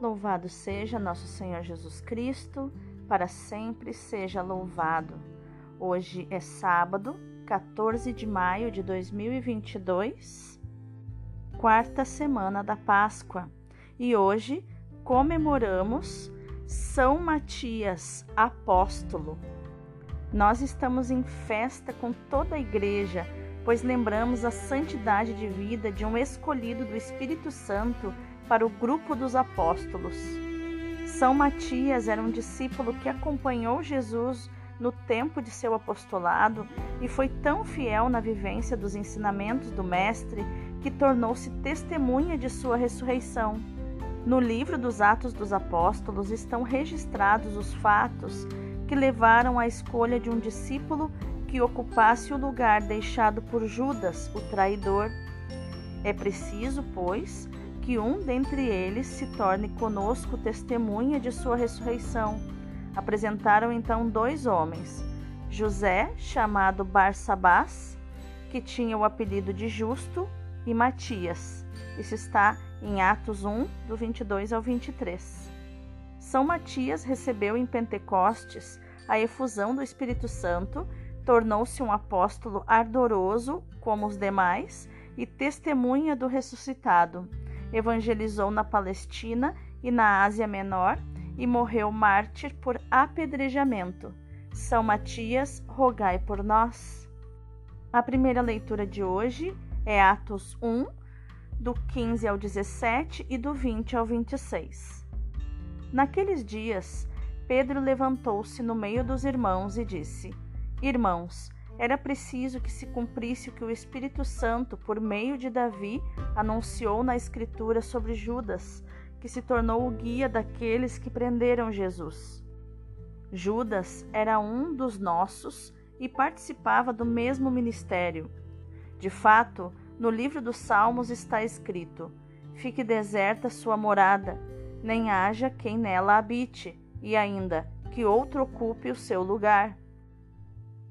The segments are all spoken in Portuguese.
Louvado seja nosso Senhor Jesus Cristo, para sempre seja louvado. Hoje é sábado, 14 de maio de 2022, quarta semana da Páscoa, e hoje comemoramos São Matias Apóstolo. Nós estamos em festa com toda a igreja, pois lembramos a santidade de vida de um escolhido do Espírito Santo para o grupo dos apóstolos. São Matias era um discípulo que acompanhou Jesus no tempo de seu apostolado e foi tão fiel na vivência dos ensinamentos do Mestre que tornou-se testemunha de sua ressurreição. No livro dos Atos dos Apóstolos estão registrados os fatos que levaram à escolha de um discípulo que ocupasse o lugar deixado por Judas, o traidor. É preciso, pois, que um dentre eles se torne conosco testemunha de sua ressurreição. Apresentaram então dois homens: José, chamado Barsabás, que tinha o apelido de Justo, e Matias. Isso está em Atos 1, do 22 ao 23. São Matias recebeu em Pentecostes a efusão do Espírito Santo, tornou-se um apóstolo ardoroso, como os demais, e testemunha do ressuscitado evangelizou na Palestina e na Ásia Menor e morreu mártir por apedrejamento. São Matias, rogai por nós. A primeira leitura de hoje é Atos 1, do 15 ao 17 e do 20 ao 26. Naqueles dias, Pedro levantou-se no meio dos irmãos e disse: Irmãos, era preciso que se cumprisse o que o Espírito Santo, por meio de Davi, anunciou na Escritura sobre Judas, que se tornou o guia daqueles que prenderam Jesus. Judas era um dos nossos e participava do mesmo ministério. De fato, no livro dos Salmos está escrito: Fique deserta sua morada, nem haja quem nela habite, e ainda que outro ocupe o seu lugar.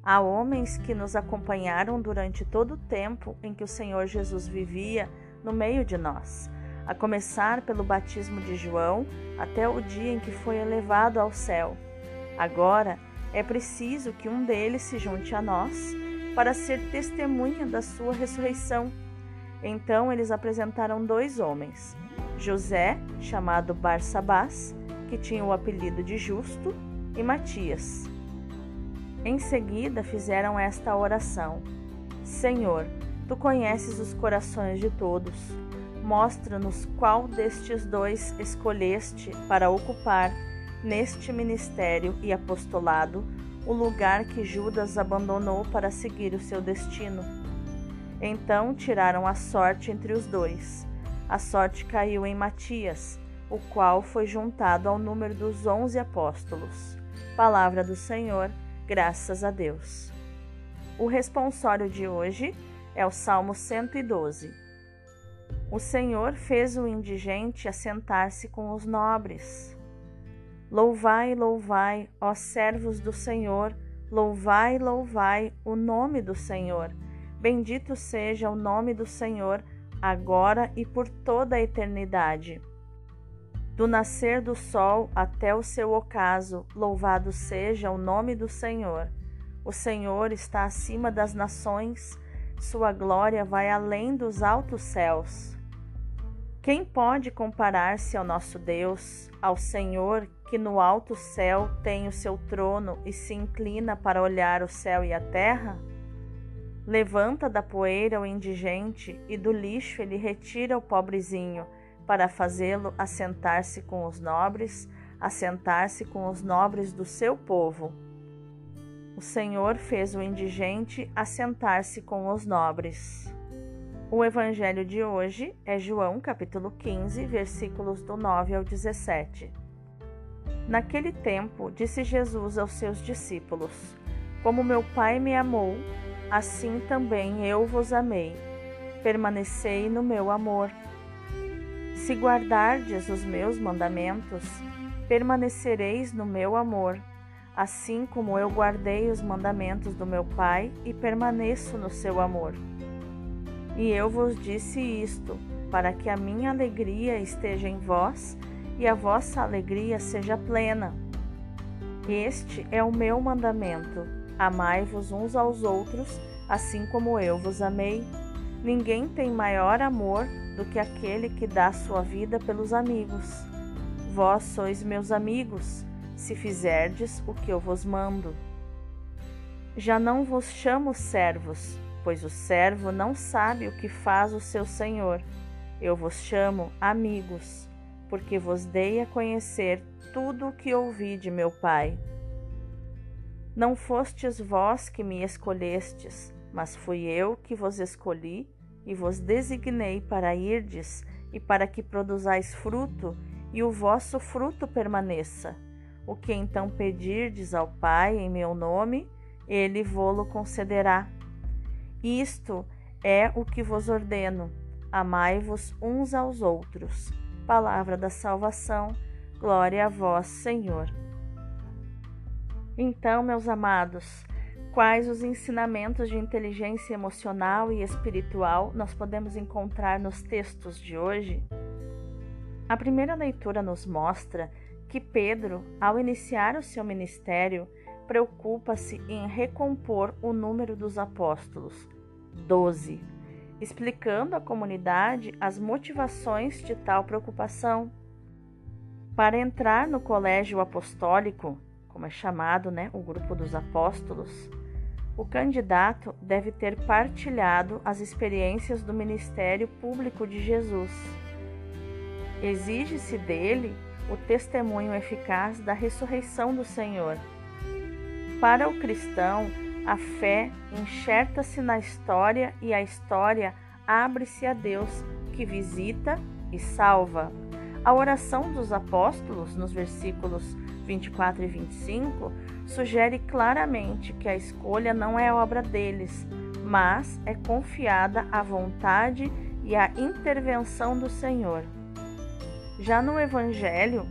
Há homens que nos acompanharam durante todo o tempo em que o Senhor Jesus vivia no meio de nós, a começar pelo batismo de João até o dia em que foi elevado ao céu. Agora é preciso que um deles se junte a nós para ser testemunha da sua ressurreição. Então eles apresentaram dois homens: José, chamado Barsabás, que tinha o apelido de Justo, e Matias em seguida fizeram esta oração: Senhor, tu conheces os corações de todos. Mostra-nos qual destes dois escolheste para ocupar neste ministério e apostolado o lugar que Judas abandonou para seguir o seu destino. Então tiraram a sorte entre os dois. A sorte caiu em Matias, o qual foi juntado ao número dos onze apóstolos. Palavra do Senhor Graças a Deus. O responsório de hoje é o Salmo 112. O Senhor fez o indigente assentar-se com os nobres. Louvai, louvai, ó servos do Senhor, louvai, louvai o nome do Senhor. Bendito seja o nome do Senhor, agora e por toda a eternidade. Do nascer do sol até o seu ocaso, louvado seja o nome do Senhor. O Senhor está acima das nações, sua glória vai além dos altos céus. Quem pode comparar-se ao nosso Deus, ao Senhor que no alto céu tem o seu trono e se inclina para olhar o céu e a terra? Levanta da poeira o indigente e do lixo ele retira o pobrezinho para fazê-lo assentar-se com os nobres, assentar-se com os nobres do seu povo. O Senhor fez o indigente assentar-se com os nobres. O evangelho de hoje é João, capítulo 15, versículos do 9 ao 17. Naquele tempo, disse Jesus aos seus discípulos: Como meu Pai me amou, assim também eu vos amei. Permanecei no meu amor. Se guardardes os meus mandamentos, permanecereis no meu amor, assim como eu guardei os mandamentos do meu Pai e permaneço no seu amor. E eu vos disse isto, para que a minha alegria esteja em vós e a vossa alegria seja plena. Este é o meu mandamento: amai-vos uns aos outros, assim como eu vos amei. Ninguém tem maior amor do que aquele que dá sua vida pelos amigos. Vós sois meus amigos, se fizerdes o que eu vos mando. Já não vos chamo servos, pois o servo não sabe o que faz o seu senhor. Eu vos chamo amigos, porque vos dei a conhecer tudo o que ouvi de meu Pai. Não fostes vós que me escolhestes, mas fui eu que vos escolhi e vos designei para irdes e para que produzais fruto e o vosso fruto permaneça. O que então pedirdes ao Pai em meu nome, ele vô-lo concederá. Isto é o que vos ordeno: amai-vos uns aos outros. Palavra da salvação, glória a vós, Senhor. Então, meus amados, quais os ensinamentos de inteligência emocional e espiritual nós podemos encontrar nos textos de hoje? A primeira leitura nos mostra que Pedro, ao iniciar o seu ministério, preocupa-se em recompor o número dos apóstolos, doze, explicando à comunidade as motivações de tal preocupação. Para entrar no colégio apostólico, como é chamado, né, o grupo dos apóstolos, o candidato deve ter partilhado as experiências do ministério público de Jesus Exige-se dele o testemunho eficaz da ressurreição do Senhor. Para o cristão, a fé enxerta-se na história e a história abre-se a Deus, que visita e salva. A oração dos apóstolos, nos versículos 24 e 25, sugere claramente que a escolha não é obra deles, mas é confiada à vontade e à intervenção do Senhor. Já no Evangelho,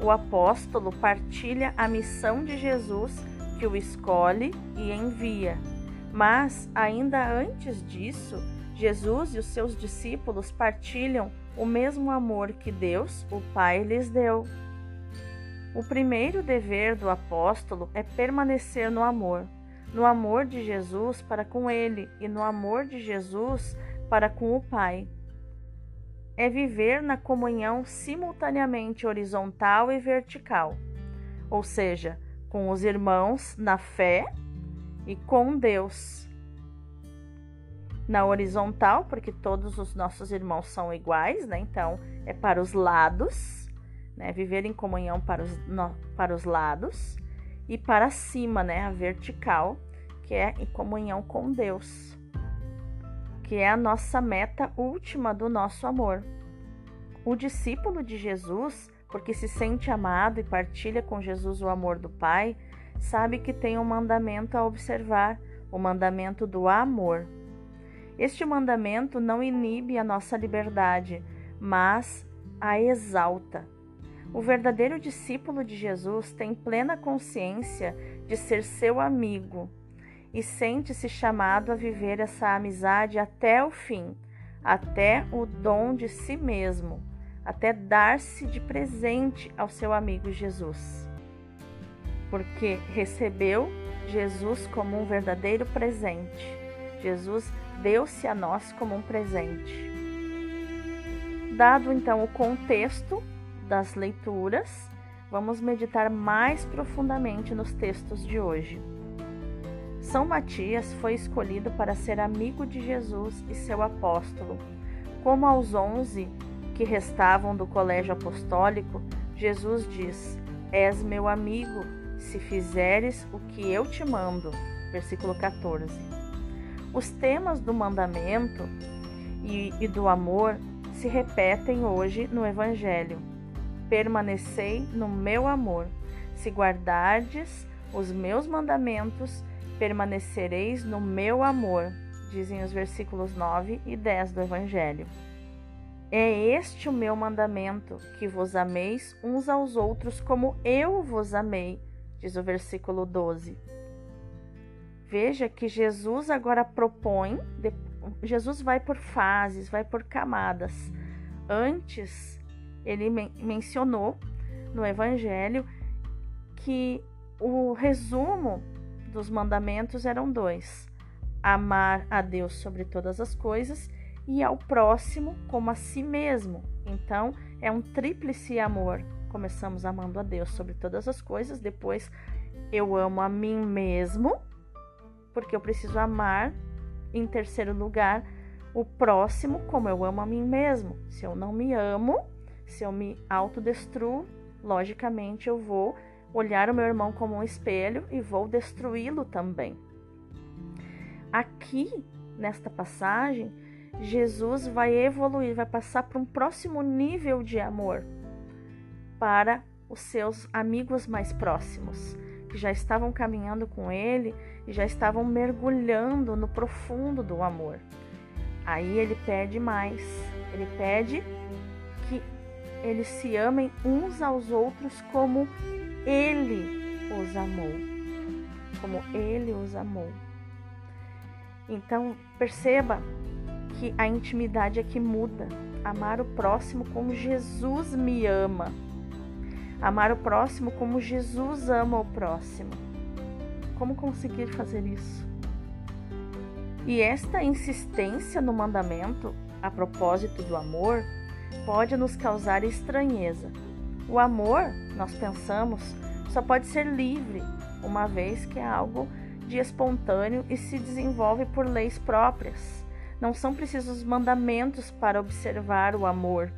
o apóstolo partilha a missão de Jesus que o escolhe e envia. Mas, ainda antes disso, Jesus e os seus discípulos partilham o mesmo amor que Deus, o Pai, lhes deu. O primeiro dever do apóstolo é permanecer no amor, no amor de Jesus para com ele e no amor de Jesus para com o Pai é viver na comunhão simultaneamente horizontal e vertical, ou seja, com os irmãos na fé e com Deus. Na horizontal, porque todos os nossos irmãos são iguais, né? Então é para os lados, né? Viver em comunhão para os, no, para os lados e para cima, né? A vertical, que é em comunhão com Deus que é a nossa meta última do nosso amor. O discípulo de Jesus, porque se sente amado e partilha com Jesus o amor do Pai, sabe que tem um mandamento a observar, o mandamento do amor. Este mandamento não inibe a nossa liberdade, mas a exalta. O verdadeiro discípulo de Jesus tem plena consciência de ser seu amigo e sente-se chamado a viver essa amizade até o fim, até o dom de si mesmo, até dar-se de presente ao seu amigo Jesus. Porque recebeu Jesus como um verdadeiro presente. Jesus deu-se a nós como um presente. Dado então o contexto das leituras, vamos meditar mais profundamente nos textos de hoje. São Matias foi escolhido para ser amigo de Jesus e seu apóstolo. Como aos onze que restavam do colégio apostólico, Jesus diz: És meu amigo, se fizeres o que eu te mando. Versículo 14. Os temas do mandamento e, e do amor se repetem hoje no Evangelho. Permanecei no meu amor. Se guardardes os meus mandamentos, permanecereis no meu amor, dizem os versículos 9 e 10 do Evangelho. É este o meu mandamento, que vos ameis uns aos outros como eu vos amei, diz o versículo 12. Veja que Jesus agora propõe, Jesus vai por fases, vai por camadas. Antes ele men mencionou no Evangelho que o resumo dos mandamentos eram dois: amar a Deus sobre todas as coisas e ao próximo como a si mesmo. Então, é um tríplice amor. Começamos amando a Deus sobre todas as coisas, depois eu amo a mim mesmo, porque eu preciso amar em terceiro lugar o próximo como eu amo a mim mesmo. Se eu não me amo, se eu me autodestruo, logicamente eu vou olhar o meu irmão como um espelho e vou destruí-lo também. Aqui, nesta passagem, Jesus vai evoluir, vai passar para um próximo nível de amor para os seus amigos mais próximos, que já estavam caminhando com ele e já estavam mergulhando no profundo do amor. Aí ele pede mais, ele pede eles se amem uns aos outros como ele os amou. Como ele os amou. Então, perceba que a intimidade é que muda. Amar o próximo como Jesus me ama. Amar o próximo como Jesus ama o próximo. Como conseguir fazer isso? E esta insistência no mandamento, a propósito do amor, pode nos causar estranheza. O amor, nós pensamos, só pode ser livre, uma vez que é algo de espontâneo e se desenvolve por leis próprias. Não são precisos mandamentos para observar o amor,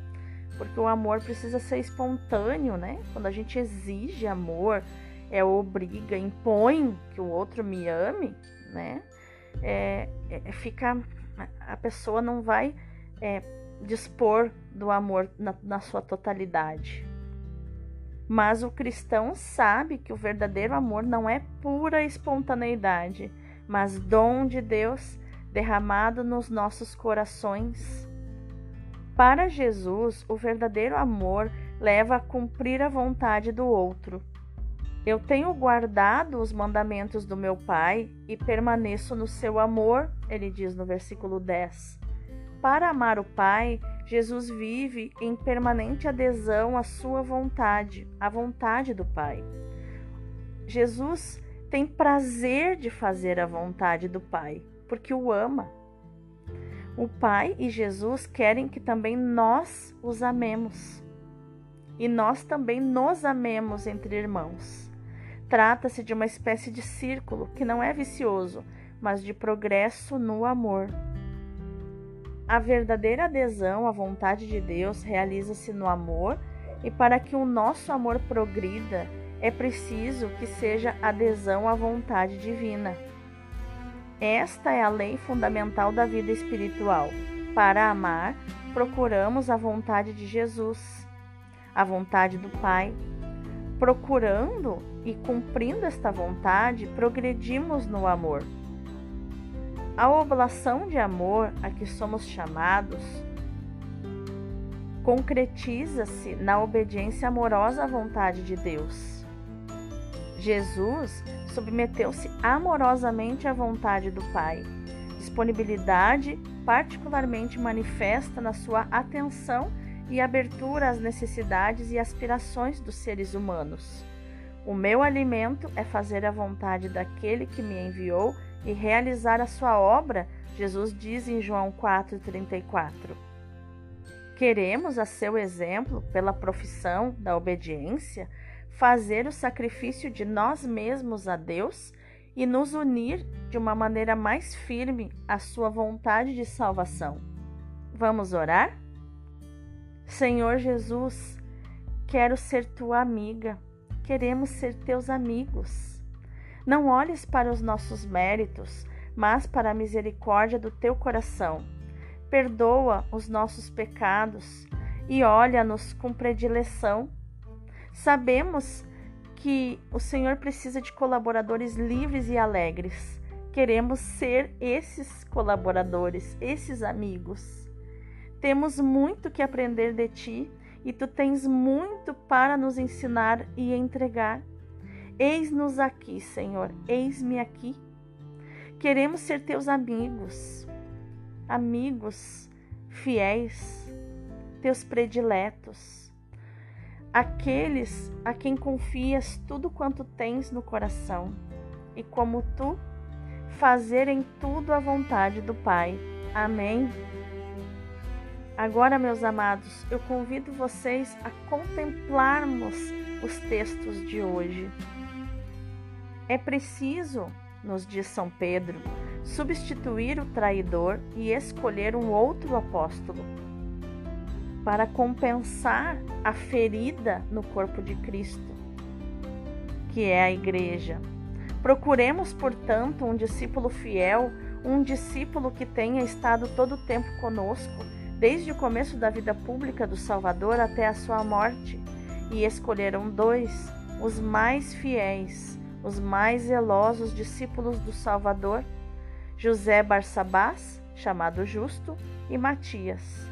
porque o amor precisa ser espontâneo, né? Quando a gente exige amor, é obriga, impõe que o outro me ame, né? É, é, fica a pessoa não vai é, dispor do amor na, na sua totalidade. Mas o cristão sabe que o verdadeiro amor não é pura espontaneidade, mas dom de Deus derramado nos nossos corações. Para Jesus, o verdadeiro amor leva a cumprir a vontade do outro. Eu tenho guardado os mandamentos do meu Pai e permaneço no seu amor, ele diz no versículo 10. Para amar o Pai, Jesus vive em permanente adesão à sua vontade, à vontade do Pai. Jesus tem prazer de fazer a vontade do Pai, porque o ama. O Pai e Jesus querem que também nós os amemos. E nós também nos amemos entre irmãos. Trata-se de uma espécie de círculo que não é vicioso, mas de progresso no amor. A verdadeira adesão à vontade de Deus realiza-se no amor, e para que o nosso amor progrida, é preciso que seja adesão à vontade divina. Esta é a lei fundamental da vida espiritual. Para amar, procuramos a vontade de Jesus, a vontade do Pai. Procurando e cumprindo esta vontade, progredimos no amor. A oblação de amor a que somos chamados concretiza-se na obediência amorosa à vontade de Deus. Jesus submeteu-se amorosamente à vontade do Pai, disponibilidade particularmente manifesta na sua atenção e abertura às necessidades e aspirações dos seres humanos. O meu alimento é fazer a vontade daquele que me enviou e realizar a sua obra, Jesus diz em João 4,34. Queremos, a seu exemplo, pela profissão da obediência, fazer o sacrifício de nós mesmos a Deus e nos unir de uma maneira mais firme à Sua vontade de salvação. Vamos orar? Senhor Jesus, quero ser tua amiga, queremos ser teus amigos. Não olhes para os nossos méritos, mas para a misericórdia do teu coração. Perdoa os nossos pecados e olha-nos com predileção. Sabemos que o Senhor precisa de colaboradores livres e alegres. Queremos ser esses colaboradores, esses amigos. Temos muito que aprender de ti e tu tens muito para nos ensinar e entregar. Eis-nos aqui, Senhor, eis-me aqui. Queremos ser teus amigos, amigos fiéis, teus prediletos. aqueles a quem confias tudo quanto tens no coração, e como tu, fazer em tudo a vontade do Pai. Amém. Agora, meus amados, eu convido vocês a contemplarmos os textos de hoje. É preciso, nos diz São Pedro, substituir o traidor e escolher um outro apóstolo para compensar a ferida no corpo de Cristo, que é a Igreja. Procuremos, portanto, um discípulo fiel, um discípulo que tenha estado todo o tempo conosco, desde o começo da vida pública do Salvador até a sua morte, e escolheram dois, os mais fiéis, os mais zelosos discípulos do Salvador, José Barsabás, chamado Justo, e Matias.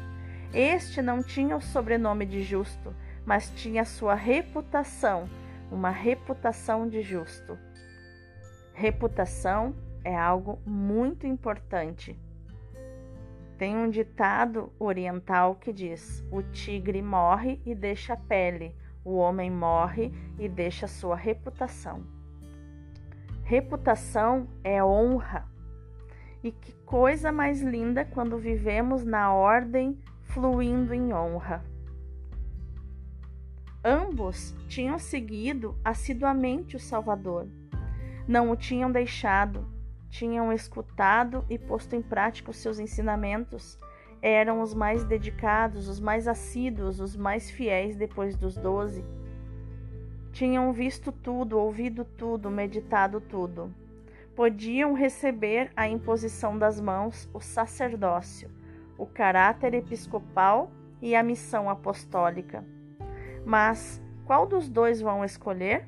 Este não tinha o sobrenome de justo, mas tinha sua reputação, uma reputação de justo. Reputação é algo muito importante. Tem um ditado oriental que diz: o tigre morre e deixa a pele, o homem morre e deixa sua reputação. Reputação é honra. E que coisa mais linda quando vivemos na ordem fluindo em honra. Ambos tinham seguido assiduamente o Salvador, não o tinham deixado, tinham escutado e posto em prática os seus ensinamentos, eram os mais dedicados, os mais assíduos, os mais fiéis depois dos doze. Tinham visto tudo, ouvido tudo, meditado tudo. Podiam receber a imposição das mãos, o sacerdócio o caráter episcopal e a missão apostólica. Mas qual dos dois vão escolher?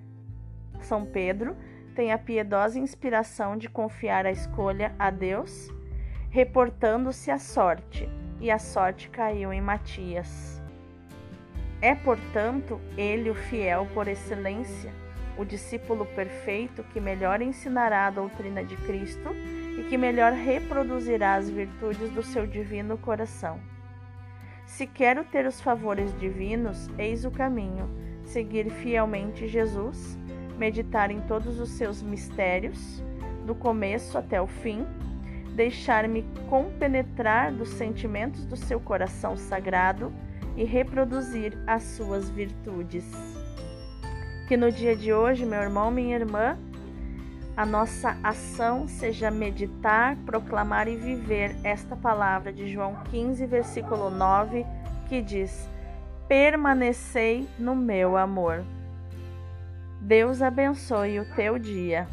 São Pedro tem a piedosa inspiração de confiar a escolha a Deus, reportando-se à sorte, e a sorte caiu em Matias. É, portanto, ele o fiel por excelência, o discípulo perfeito que melhor ensinará a doutrina de Cristo e que melhor reproduzirá as virtudes do seu divino coração. Se quero ter os favores divinos, eis o caminho: seguir fielmente Jesus, meditar em todos os seus mistérios, do começo até o fim, deixar-me compenetrar dos sentimentos do seu coração sagrado e reproduzir as suas virtudes. Que no dia de hoje, meu irmão, minha irmã, a nossa ação seja meditar, proclamar e viver esta palavra de João 15, versículo 9, que diz: Permanecei no meu amor. Deus abençoe o teu dia.